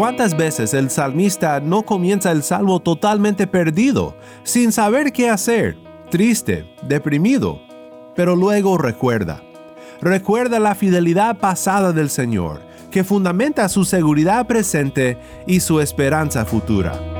¿Cuántas veces el salmista no comienza el salmo totalmente perdido, sin saber qué hacer, triste, deprimido? Pero luego recuerda. Recuerda la fidelidad pasada del Señor, que fundamenta su seguridad presente y su esperanza futura.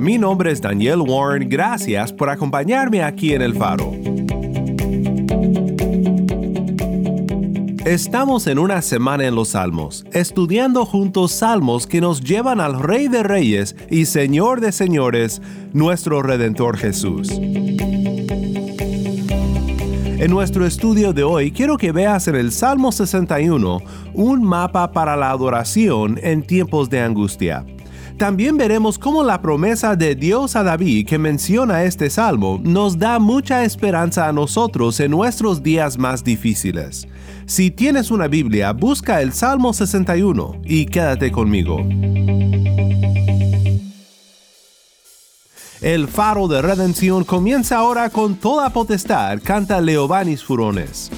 Mi nombre es Daniel Warren, gracias por acompañarme aquí en El Faro. Estamos en una semana en los Salmos, estudiando juntos salmos que nos llevan al Rey de Reyes y Señor de Señores, nuestro Redentor Jesús. En nuestro estudio de hoy quiero que veas en el Salmo 61 un mapa para la adoración en tiempos de angustia. También veremos cómo la promesa de Dios a David que menciona este salmo nos da mucha esperanza a nosotros en nuestros días más difíciles. Si tienes una Biblia, busca el Salmo 61 y quédate conmigo. El faro de redención comienza ahora con toda potestad, canta Leobanis Furones.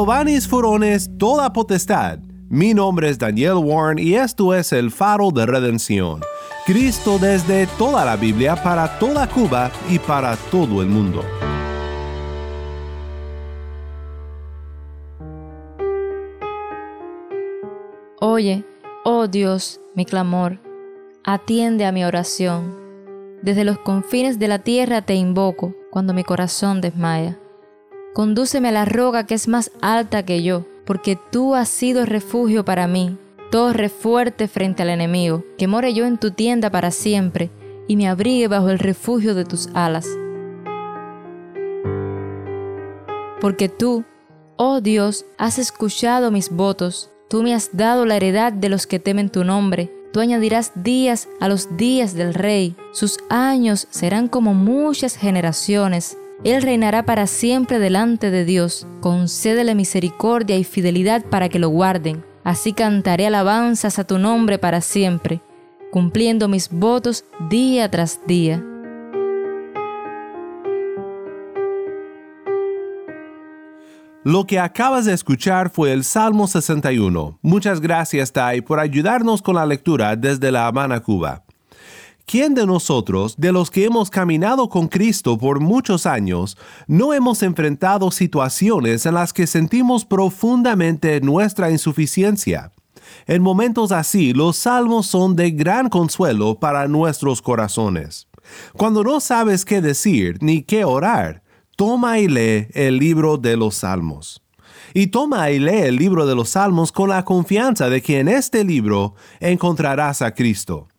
Leobanis Furones, toda potestad. Mi nombre es Daniel Warren y esto es el faro de redención. Cristo desde toda la Biblia para toda Cuba y para todo el mundo. Oye, oh Dios, mi clamor, atiende a mi oración. Desde los confines de la tierra te invoco cuando mi corazón desmaya. Condúceme a la roca que es más alta que yo, porque tú has sido refugio para mí, torre fuerte frente al enemigo, que more yo en tu tienda para siempre, y me abrigue bajo el refugio de tus alas. Porque tú, oh Dios, has escuchado mis votos, tú me has dado la heredad de los que temen tu nombre, tú añadirás días a los días del rey, sus años serán como muchas generaciones. Él reinará para siempre delante de Dios. Concédele misericordia y fidelidad para que lo guarden. Así cantaré alabanzas a tu nombre para siempre, cumpliendo mis votos día tras día. Lo que acabas de escuchar fue el Salmo 61. Muchas gracias, Tai, por ayudarnos con la lectura desde La Habana, Cuba. ¿Quién de nosotros, de los que hemos caminado con Cristo por muchos años, no hemos enfrentado situaciones en las que sentimos profundamente nuestra insuficiencia? En momentos así, los salmos son de gran consuelo para nuestros corazones. Cuando no sabes qué decir ni qué orar, toma y lee el libro de los salmos. Y toma y lee el libro de los salmos con la confianza de que en este libro encontrarás a Cristo.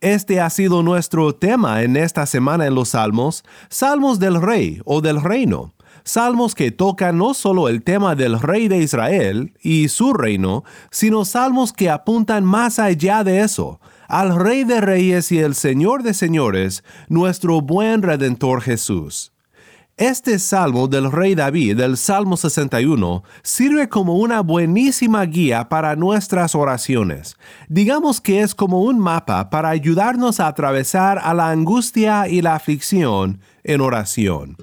Este ha sido nuestro tema en esta semana en los Salmos, Salmos del Rey o del Reino. Salmos que tocan no solo el tema del Rey de Israel y su reino, sino salmos que apuntan más allá de eso, al Rey de Reyes y el Señor de Señores, nuestro buen Redentor Jesús. Este salmo del rey David, el Salmo 61, sirve como una buenísima guía para nuestras oraciones. Digamos que es como un mapa para ayudarnos a atravesar a la angustia y la aflicción en oración.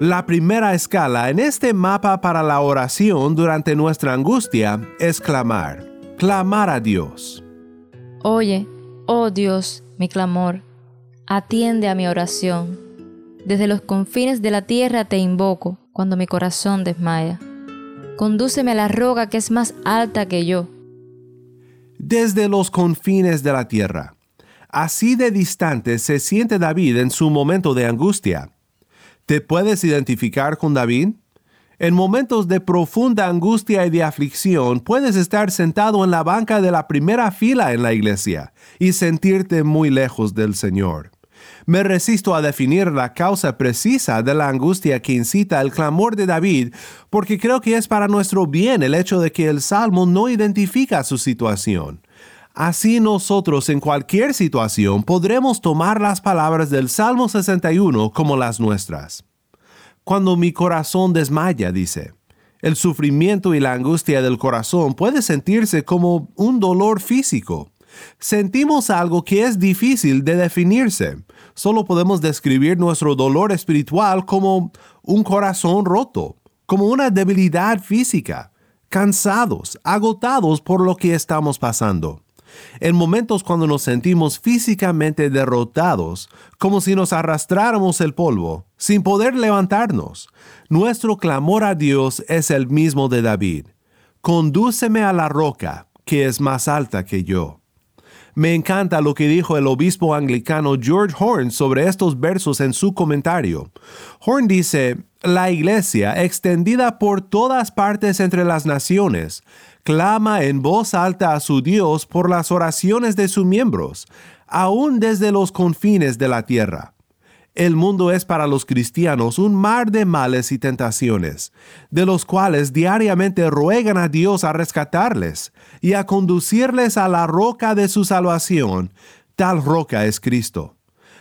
La primera escala en este mapa para la oración durante nuestra angustia es clamar, clamar a Dios. Oye, oh Dios, mi clamor, atiende a mi oración desde los confines de la tierra te invoco cuando mi corazón desmaya. Condúceme a la roca que es más alta que yo. Desde los confines de la tierra. Así de distante se siente David en su momento de angustia. ¿Te puedes identificar con David? En momentos de profunda angustia y de aflicción puedes estar sentado en la banca de la primera fila en la iglesia y sentirte muy lejos del Señor. Me resisto a definir la causa precisa de la angustia que incita el clamor de David, porque creo que es para nuestro bien el hecho de que el Salmo no identifica su situación. Así nosotros en cualquier situación podremos tomar las palabras del Salmo 61 como las nuestras. Cuando mi corazón desmaya, dice, el sufrimiento y la angustia del corazón puede sentirse como un dolor físico. Sentimos algo que es difícil de definirse. Solo podemos describir nuestro dolor espiritual como un corazón roto, como una debilidad física, cansados, agotados por lo que estamos pasando. En momentos cuando nos sentimos físicamente derrotados, como si nos arrastráramos el polvo, sin poder levantarnos, nuestro clamor a Dios es el mismo de David. Condúceme a la roca, que es más alta que yo. Me encanta lo que dijo el obispo anglicano George Horn sobre estos versos en su comentario. Horn dice, la iglesia, extendida por todas partes entre las naciones, clama en voz alta a su Dios por las oraciones de sus miembros, aún desde los confines de la tierra. El mundo es para los cristianos un mar de males y tentaciones, de los cuales diariamente ruegan a Dios a rescatarles y a conducirles a la roca de su salvación. Tal roca es Cristo.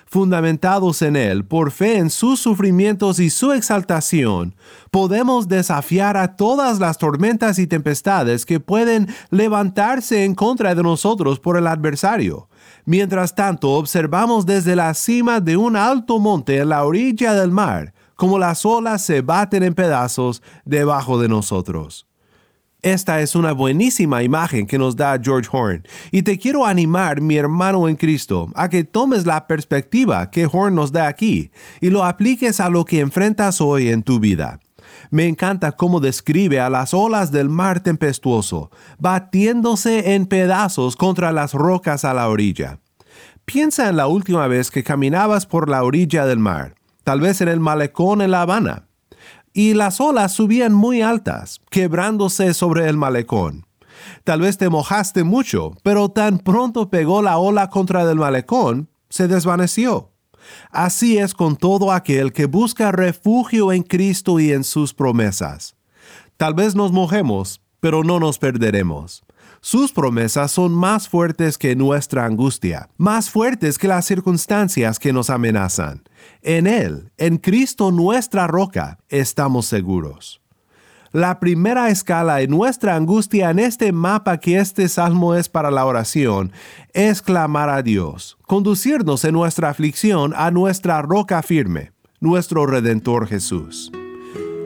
Fundamentados en Él por fe en sus sufrimientos y su exaltación, podemos desafiar a todas las tormentas y tempestades que pueden levantarse en contra de nosotros por el adversario Mientras tanto, observamos desde la cima de un alto monte en la orilla del mar como las olas se baten en pedazos debajo de nosotros. Esta es una buenísima imagen que nos da George Horn y te quiero animar, mi hermano en Cristo, a que tomes la perspectiva que Horn nos da aquí y lo apliques a lo que enfrentas hoy en tu vida. Me encanta cómo describe a las olas del mar tempestuoso, batiéndose en pedazos contra las rocas a la orilla. Piensa en la última vez que caminabas por la orilla del mar, tal vez en el malecón en La Habana. y las olas subían muy altas, quebrándose sobre el malecón. Tal vez te mojaste mucho, pero tan pronto pegó la ola contra el malecón, se desvaneció. Así es con todo aquel que busca refugio en Cristo y en sus promesas. Tal vez nos mojemos, pero no nos perderemos. Sus promesas son más fuertes que nuestra angustia, más fuertes que las circunstancias que nos amenazan. En Él, en Cristo nuestra roca, estamos seguros. La primera escala en nuestra angustia en este mapa que este salmo es para la oración es clamar a Dios, conducirnos en nuestra aflicción a nuestra roca firme, nuestro Redentor Jesús.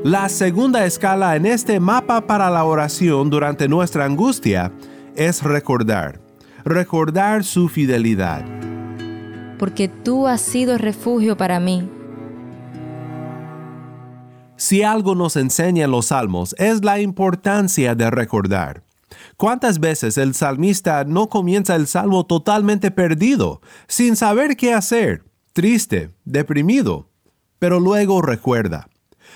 La segunda escala en este mapa para la oración durante nuestra angustia es recordar, recordar su fidelidad. Porque tú has sido refugio para mí. Si algo nos enseñan los salmos es la importancia de recordar. ¿Cuántas veces el salmista no comienza el salmo totalmente perdido, sin saber qué hacer, triste, deprimido, pero luego recuerda?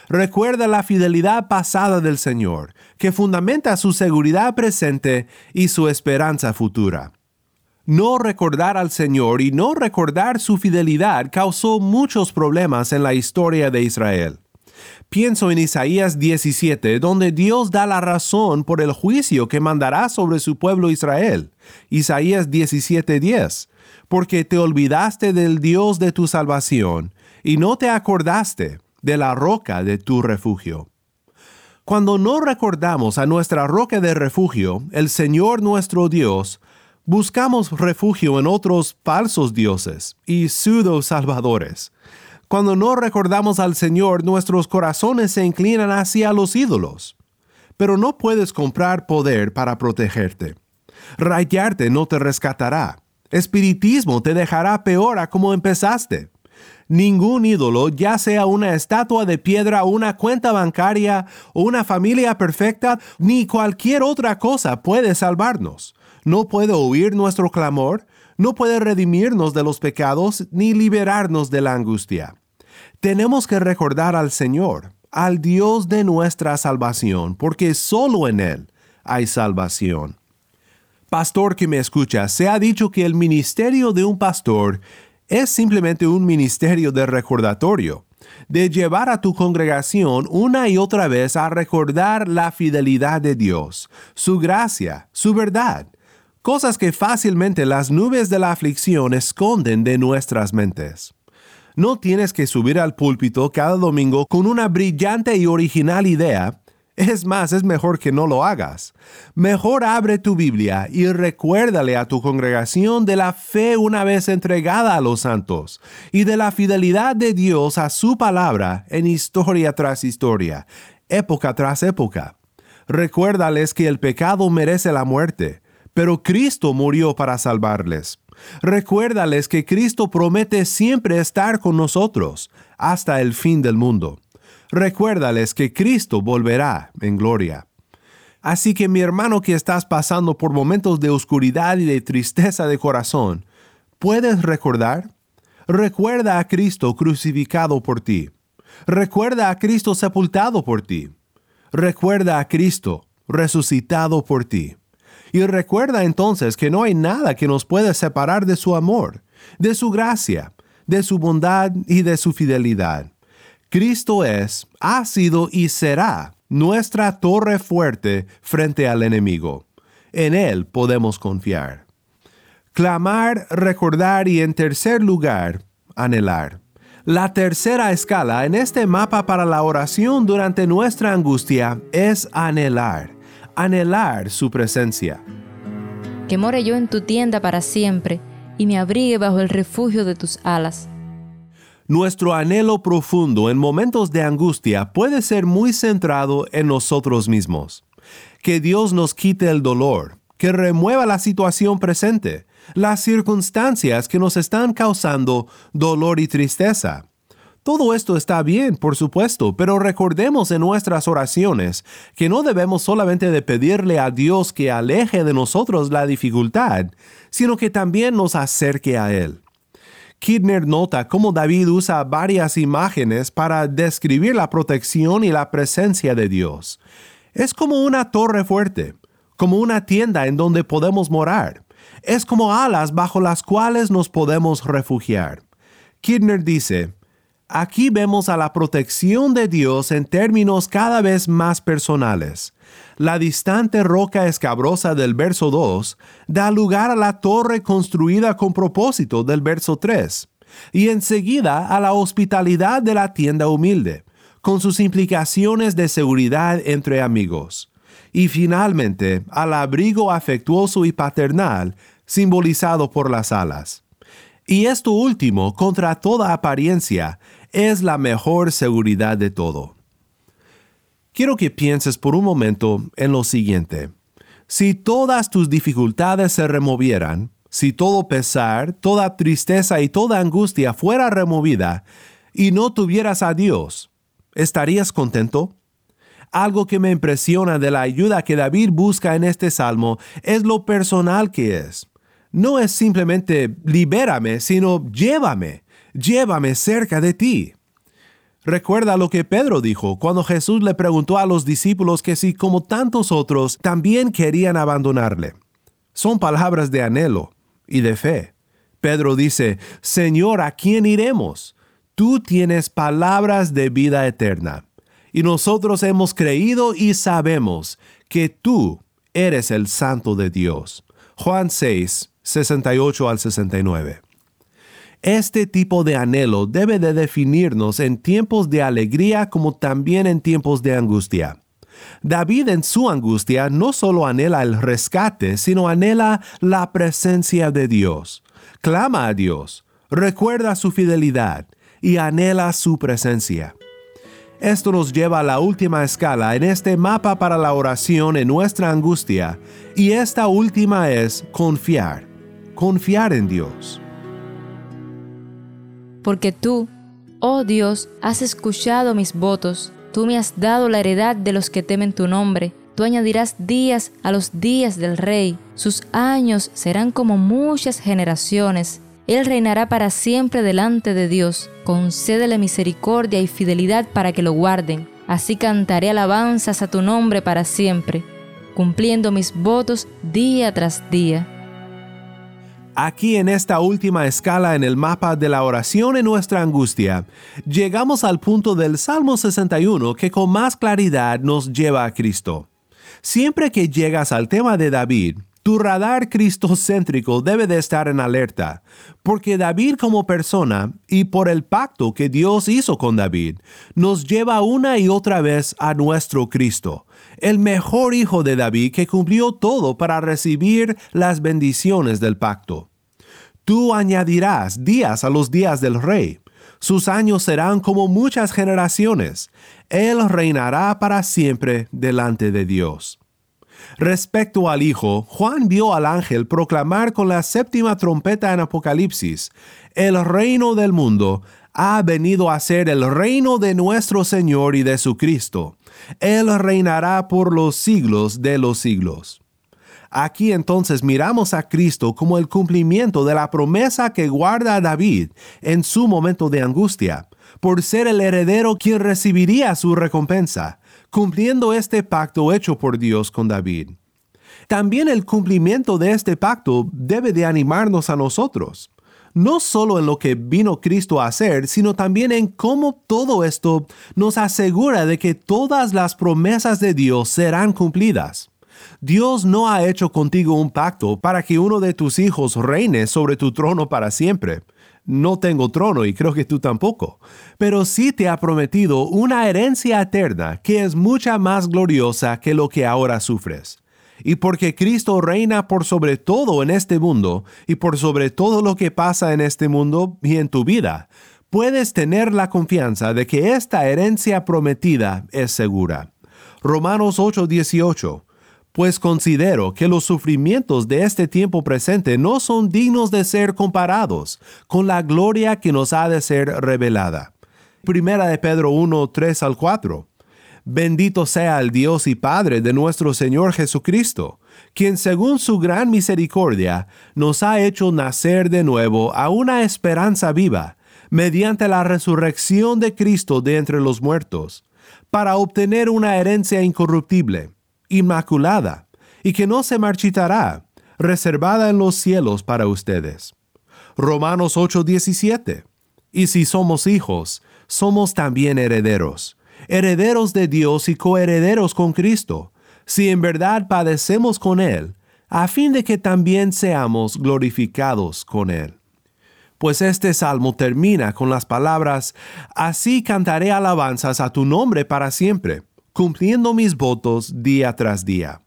recuerda la fidelidad pasada del Señor, que fundamenta su seguridad presente y su esperanza futura. No recordar al Señor y no recordar su fidelidad causó muchos problemas en la historia de Israel. Pienso en Isaías 17, donde Dios da la razón por el juicio que mandará sobre su pueblo Israel. Isaías 17:10, porque te olvidaste del Dios de tu salvación y no te acordaste de la roca de tu refugio. Cuando no recordamos a nuestra roca de refugio, el Señor nuestro Dios, buscamos refugio en otros falsos dioses y pseudo salvadores. Cuando no recordamos al Señor, nuestros corazones se inclinan hacia los ídolos. Pero no puedes comprar poder para protegerte. Rayarte no te rescatará. Espiritismo te dejará peor a como empezaste. Ningún ídolo, ya sea una estatua de piedra, una cuenta bancaria una familia perfecta, ni cualquier otra cosa puede salvarnos. No puede oír nuestro clamor, no puede redimirnos de los pecados ni liberarnos de la angustia. Tenemos que recordar al Señor, al Dios de nuestra salvación, porque solo en Él hay salvación. Pastor que me escucha, se ha dicho que el ministerio de un pastor es simplemente un ministerio de recordatorio, de llevar a tu congregación una y otra vez a recordar la fidelidad de Dios, su gracia, su verdad, cosas que fácilmente las nubes de la aflicción esconden de nuestras mentes. No tienes que subir al púlpito cada domingo con una brillante y original idea es más, es mejor que no lo hagas. Mejor abre tu Biblia y recuérdale a tu congregación de la fe una vez entregada a los santos y de la fidelidad de Dios a su palabra en historia tras historia, época tras época. Recuérdales que el pecado merece la muerte, pero Cristo murió para salvarles. Recuérdales que Cristo promete siempre estar con nosotros hasta el fin del mundo recuérdales que Cristo volverá en gloria. Así que mi hermano que estás pasando por momentos de oscuridad y de tristeza de corazón, ¿puedes recordar? Recuerda a Cristo crucificado por ti. Recuerda a Cristo sepultado por ti. Recuerda a Cristo resucitado por ti. Y recuerda entonces que no hay nada que nos pueda separar de su amor, de su gracia, de su bondad y de su fidelidad. Cristo es, ha sido y será nuestra torre fuerte frente al enemigo. En Él podemos confiar. Clamar, recordar y en tercer lugar, anhelar. La tercera escala en este mapa para la oración durante nuestra angustia es anhelar, anhelar su presencia. Que more yo en tu tienda para siempre y me abrigue bajo el refugio de tus alas nuestro anhelo profundo en momentos de angustia puede ser muy centrado en nosotros mismos. Que Dios nos quite el dolor, que remueva la situación presente, las circunstancias que nos están causando dolor y tristeza. Todo esto está bien, por supuesto, pero recordemos en nuestras oraciones que no debemos solamente de pedirle a Dios que aleje de nosotros la dificultad, sino que también nos acerque a Él Kidner nota cómo David usa varias imágenes para describir la protección y la presencia de Dios. Es como una torre fuerte, como una tienda en donde podemos morar. Es como alas bajo las cuales nos podemos refugiar. Kidner dice, Aquí vemos a la protección de Dios en términos cada vez más personales. La distante roca escabrosa del verso 2 da lugar a la torre construida con propósito del verso 3, y enseguida a la hospitalidad de la tienda humilde, con sus implicaciones de seguridad entre amigos, y finalmente al abrigo afectuoso y paternal simbolizado por las alas. Y esto último, contra toda apariencia, es la mejor seguridad de todo. Quiero que pienses por un momento en lo siguiente. Si todas tus dificultades se removieran, si todo pesar, toda tristeza y toda angustia fuera removida, y no tuvieras a Dios, ¿estarías contento? Algo que me impresiona de la ayuda que David busca en este salmo es lo personal que es. No es simplemente libérame, sino llévame llévame cerca de ti. Recuerda lo que Pedro dijo cuando Jesús le preguntó a los discípulos que si como tantos otros también querían abandonarle. Son palabras de anhelo y de fe. Pedro dice, Señor, ¿a quién iremos? Tú tienes palabras de vida eterna. Y nosotros hemos creído y sabemos que tú eres el Santo de Dios. Juan 6, 68 al 69. Este tipo de anhelo debe de definirnos en tiempos de alegría como también en tiempos de angustia. David en su angustia no solo anhela el rescate, sino anhela la presencia de Dios. Clama a Dios, recuerda su fidelidad y anhela su presencia. Esto nos lleva a la última escala en este mapa para la oración en nuestra angustia, y esta última es confiar, confiar en Dios porque tú, oh Dios, has escuchado mis votos, tú me has dado la heredad de los que temen tu nombre. Tú añadirás días a los días del rey, sus años serán como muchas generaciones. Él reinará para siempre delante de Dios. Concédele misericordia y fidelidad para que lo guarden. Así cantaré alabanzas a tu nombre para siempre, cumpliendo mis votos día tras día. Aquí en esta última escala en el mapa de la oración en nuestra angustia, llegamos al punto del Salmo 61 que con más claridad nos lleva a Cristo. Siempre que llegas al tema de David, tu radar cristocéntrico debe de estar en alerta, porque David como persona y por el pacto que Dios hizo con David, nos lleva una y otra vez a nuestro Cristo, el mejor hijo de David que cumplió todo para recibir las bendiciones del pacto. Tú añadirás días a los días del rey. Sus años serán como muchas generaciones. Él reinará para siempre delante de Dios. Respecto al Hijo, Juan vio al ángel proclamar con la séptima trompeta en Apocalipsis, el reino del mundo ha venido a ser el reino de nuestro Señor y de su Cristo. Él reinará por los siglos de los siglos. Aquí entonces miramos a Cristo como el cumplimiento de la promesa que guarda a David en su momento de angustia, por ser el heredero quien recibiría su recompensa, cumpliendo este pacto hecho por Dios con David. También el cumplimiento de este pacto debe de animarnos a nosotros no solo en lo que vino Cristo a hacer, sino también en cómo todo esto nos asegura de que todas las promesas de Dios serán cumplidas. Dios no ha hecho contigo un pacto para que uno de tus hijos reine sobre tu trono para siempre. No tengo trono y creo que tú tampoco, pero sí te ha prometido una herencia eterna que es mucha más gloriosa que lo que ahora sufres y porque Cristo reina por sobre todo en este mundo y por sobre todo lo que pasa en este mundo y en tu vida, puedes tener la confianza de que esta herencia prometida es segura. Romanos 8:18 Pues considero que los sufrimientos de este tiempo presente no son dignos de ser comparados con la gloria que nos ha de ser revelada. Primera de Pedro 1, 3 al 4 Bendito sea el Dios y Padre de nuestro Señor Jesucristo, quien según su gran misericordia nos ha hecho nacer de nuevo a una esperanza viva, mediante la resurrección de Cristo de entre los muertos, para obtener una herencia incorruptible, inmaculada, y que no se marchitará, reservada en los cielos para ustedes. Romanos 8:17. Y si somos hijos, somos también herederos herederos de Dios y coherederos con Cristo, si en verdad padecemos con Él, a fin de que también seamos glorificados con Él. Pues este salmo termina con las palabras, Así cantaré alabanzas a tu nombre para siempre, cumpliendo mis votos día tras día.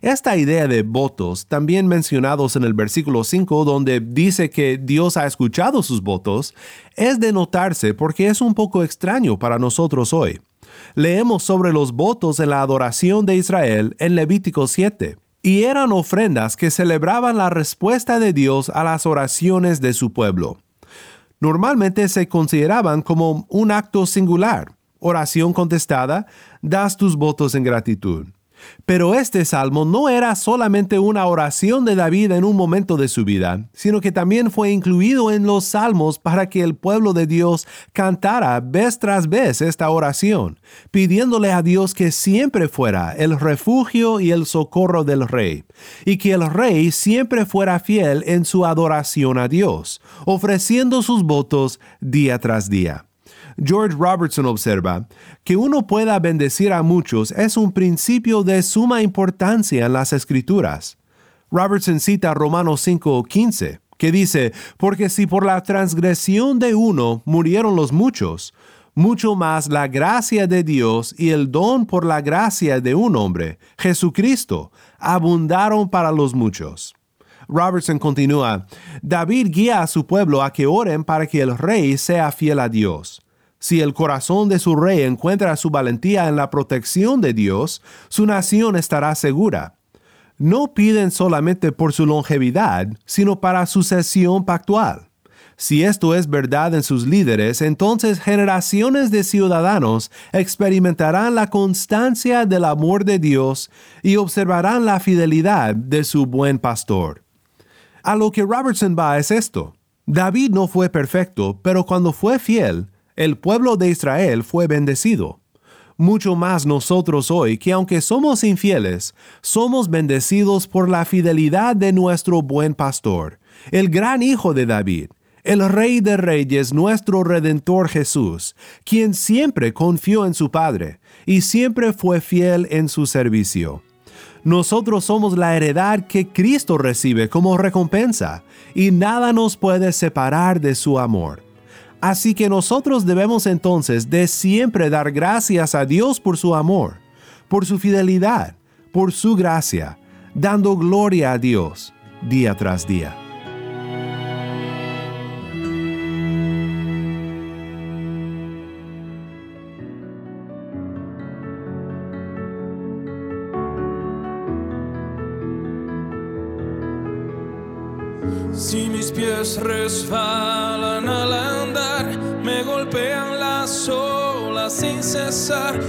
Esta idea de votos, también mencionados en el versículo 5, donde dice que Dios ha escuchado sus votos, es de notarse porque es un poco extraño para nosotros hoy. Leemos sobre los votos en la adoración de Israel en Levítico 7, y eran ofrendas que celebraban la respuesta de Dios a las oraciones de su pueblo. Normalmente se consideraban como un acto singular, oración contestada, das tus votos en gratitud. Pero este salmo no era solamente una oración de David en un momento de su vida, sino que también fue incluido en los salmos para que el pueblo de Dios cantara vez tras vez esta oración, pidiéndole a Dios que siempre fuera el refugio y el socorro del rey, y que el rey siempre fuera fiel en su adoración a Dios, ofreciendo sus votos día tras día. George Robertson observa que uno pueda bendecir a muchos es un principio de suma importancia en las escrituras. Robertson cita Romanos 5:15, que dice, porque si por la transgresión de uno murieron los muchos, mucho más la gracia de Dios y el don por la gracia de un hombre, Jesucristo, abundaron para los muchos. Robertson continúa, David guía a su pueblo a que oren para que el rey sea fiel a Dios. Si el corazón de su rey encuentra su valentía en la protección de Dios, su nación estará segura. No piden solamente por su longevidad, sino para sucesión pactual. Si esto es verdad en sus líderes, entonces generaciones de ciudadanos experimentarán la constancia del amor de Dios y observarán la fidelidad de su buen pastor. A lo que Robertson va es esto. David no fue perfecto, pero cuando fue fiel, el pueblo de Israel fue bendecido. Mucho más nosotros hoy, que aunque somos infieles, somos bendecidos por la fidelidad de nuestro buen pastor, el gran Hijo de David, el Rey de Reyes, nuestro Redentor Jesús, quien siempre confió en su Padre y siempre fue fiel en su servicio. Nosotros somos la heredad que Cristo recibe como recompensa, y nada nos puede separar de su amor. Así que nosotros debemos entonces de siempre dar gracias a Dios por su amor, por su fidelidad, por su gracia, dando gloria a Dios día tras día. Si mis pies resbalan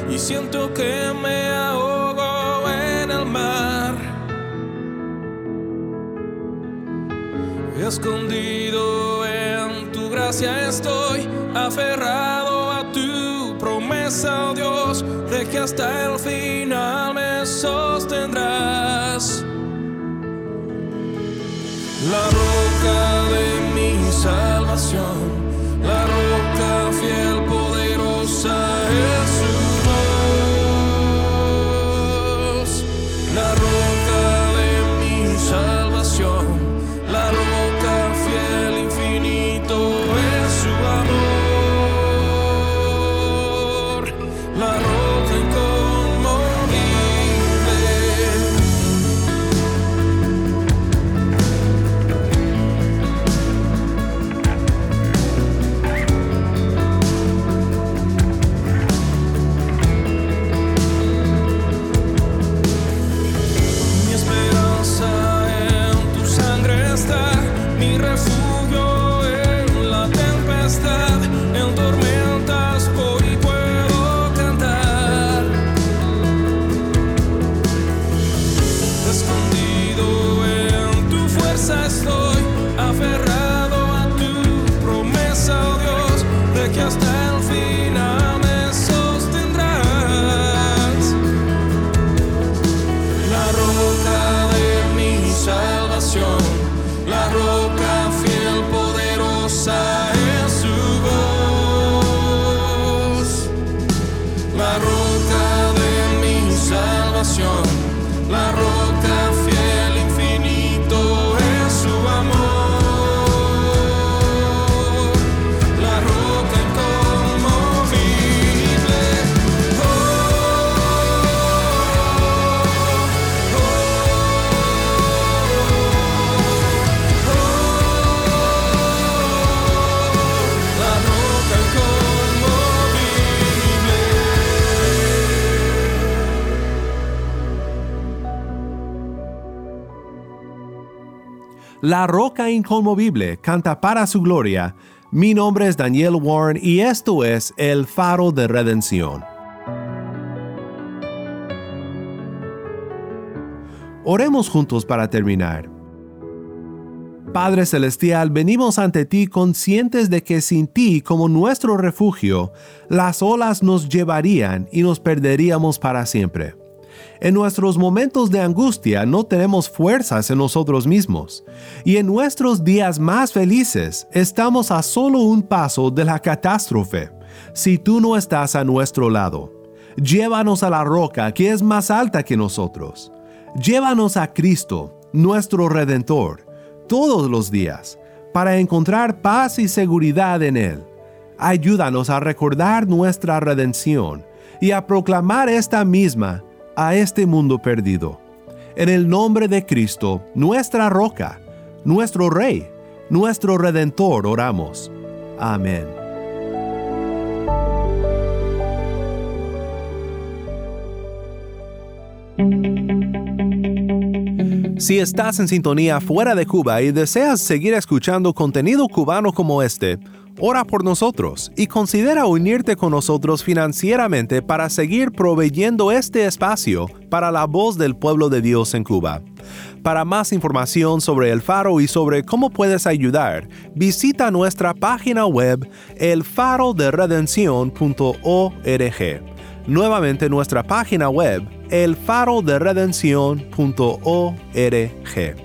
y siento que me ahogo en el mar. Escondido en tu gracia estoy, aferrado a tu promesa, oh Dios, de que hasta el final me sostendrás. La roca de mi salvación, La roca inconmovible canta para su gloria. Mi nombre es Daniel Warren y esto es El Faro de Redención. Oremos juntos para terminar. Padre Celestial, venimos ante ti conscientes de que sin ti como nuestro refugio, las olas nos llevarían y nos perderíamos para siempre. En nuestros momentos de angustia no tenemos fuerzas en nosotros mismos, y en nuestros días más felices estamos a solo un paso de la catástrofe, si tú no estás a nuestro lado. Llévanos a la roca que es más alta que nosotros. Llévanos a Cristo, nuestro Redentor todos los días para encontrar paz y seguridad en Él. Ayúdanos a recordar nuestra redención y a proclamar esta misma a este mundo perdido. En el nombre de Cristo, nuestra roca, nuestro Rey, nuestro Redentor, oramos. Amén. Si estás en sintonía fuera de Cuba y deseas seguir escuchando contenido cubano como este, ora por nosotros y considera unirte con nosotros financieramente para seguir proveyendo este espacio para la voz del pueblo de Dios en Cuba. Para más información sobre el faro y sobre cómo puedes ayudar, visita nuestra página web elfaroderedención.org. Nuevamente nuestra página web elfaroderedención.org.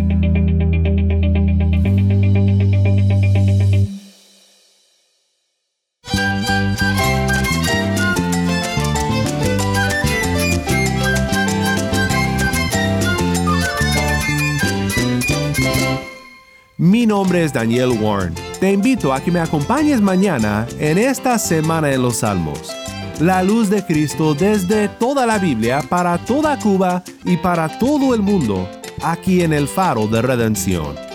Nombre es Daniel Warren. Te invito a que me acompañes mañana en esta Semana de los Salmos. La luz de Cristo desde toda la Biblia para toda Cuba y para todo el mundo, aquí en el Faro de Redención.